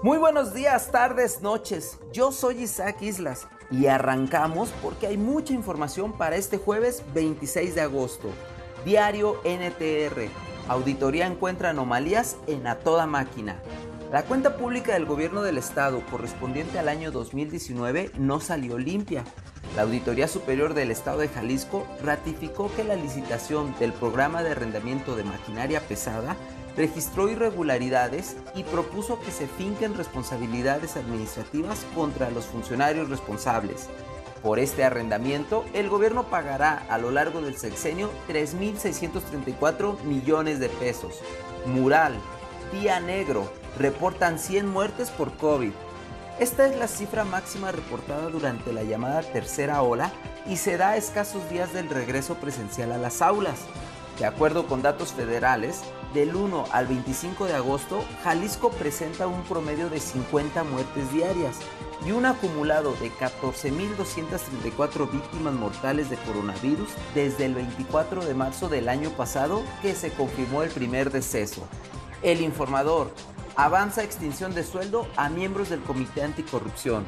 Muy buenos días, tardes, noches. Yo soy Isaac Islas y arrancamos porque hay mucha información para este jueves 26 de agosto. Diario NTR. Auditoría encuentra anomalías en a toda máquina. La cuenta pública del gobierno del estado correspondiente al año 2019 no salió limpia. La Auditoría Superior del Estado de Jalisco ratificó que la licitación del programa de arrendamiento de maquinaria pesada registró irregularidades y propuso que se finquen responsabilidades administrativas contra los funcionarios responsables. Por este arrendamiento, el gobierno pagará a lo largo del sexenio 3.634 millones de pesos. Mural, Día Negro, reportan 100 muertes por COVID. Esta es la cifra máxima reportada durante la llamada tercera ola y se da a escasos días del regreso presencial a las aulas. De acuerdo con datos federales, del 1 al 25 de agosto, Jalisco presenta un promedio de 50 muertes diarias y un acumulado de 14.234 víctimas mortales de coronavirus desde el 24 de marzo del año pasado que se confirmó el primer deceso. El informador avanza extinción de sueldo a miembros del Comité Anticorrupción.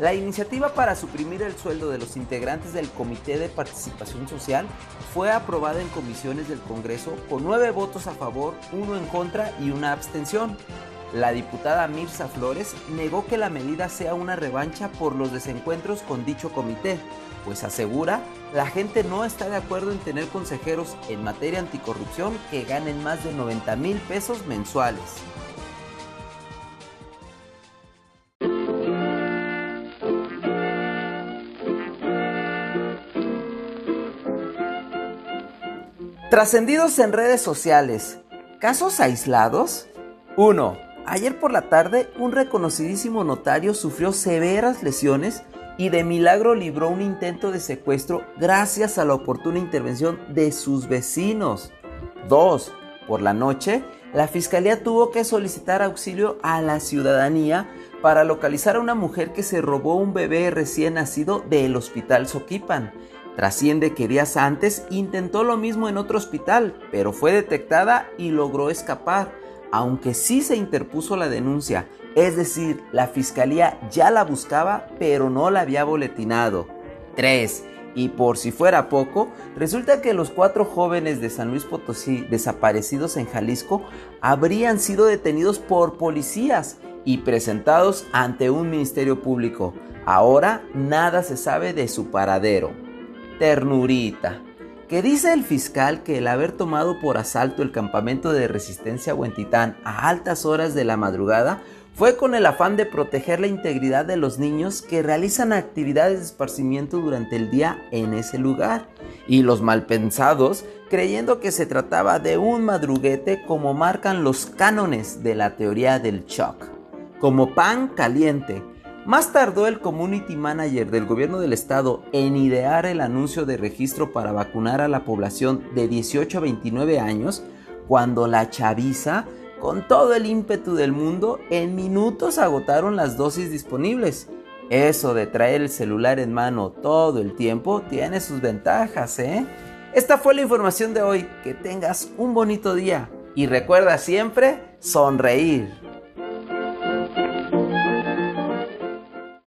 La iniciativa para suprimir el sueldo de los integrantes del Comité de Participación Social fue aprobada en comisiones del Congreso con nueve votos a favor, uno en contra y una abstención. La diputada Mirza Flores negó que la medida sea una revancha por los desencuentros con dicho comité, pues asegura la gente no está de acuerdo en tener consejeros en materia anticorrupción que ganen más de 90 mil pesos mensuales. Trascendidos en redes sociales. ¿Casos aislados? 1. Ayer por la tarde, un reconocidísimo notario sufrió severas lesiones y de milagro libró un intento de secuestro gracias a la oportuna intervención de sus vecinos. 2. Por la noche, la fiscalía tuvo que solicitar auxilio a la ciudadanía para localizar a una mujer que se robó un bebé recién nacido del hospital Soquipan. Trasciende que días antes intentó lo mismo en otro hospital, pero fue detectada y logró escapar, aunque sí se interpuso la denuncia, es decir, la fiscalía ya la buscaba, pero no la había boletinado. 3. Y por si fuera poco, resulta que los cuatro jóvenes de San Luis Potosí desaparecidos en Jalisco habrían sido detenidos por policías y presentados ante un ministerio público. Ahora nada se sabe de su paradero. Ternurita. Que dice el fiscal que el haber tomado por asalto el campamento de resistencia Huentitán a altas horas de la madrugada fue con el afán de proteger la integridad de los niños que realizan actividades de esparcimiento durante el día en ese lugar, y los malpensados creyendo que se trataba de un madruguete como marcan los cánones de la teoría del shock, como pan caliente. Más tardó el community manager del gobierno del estado en idear el anuncio de registro para vacunar a la población de 18 a 29 años, cuando la chaviza con todo el ímpetu del mundo, en minutos agotaron las dosis disponibles. Eso de traer el celular en mano todo el tiempo tiene sus ventajas, ¿eh? Esta fue la información de hoy. Que tengas un bonito día y recuerda siempre sonreír.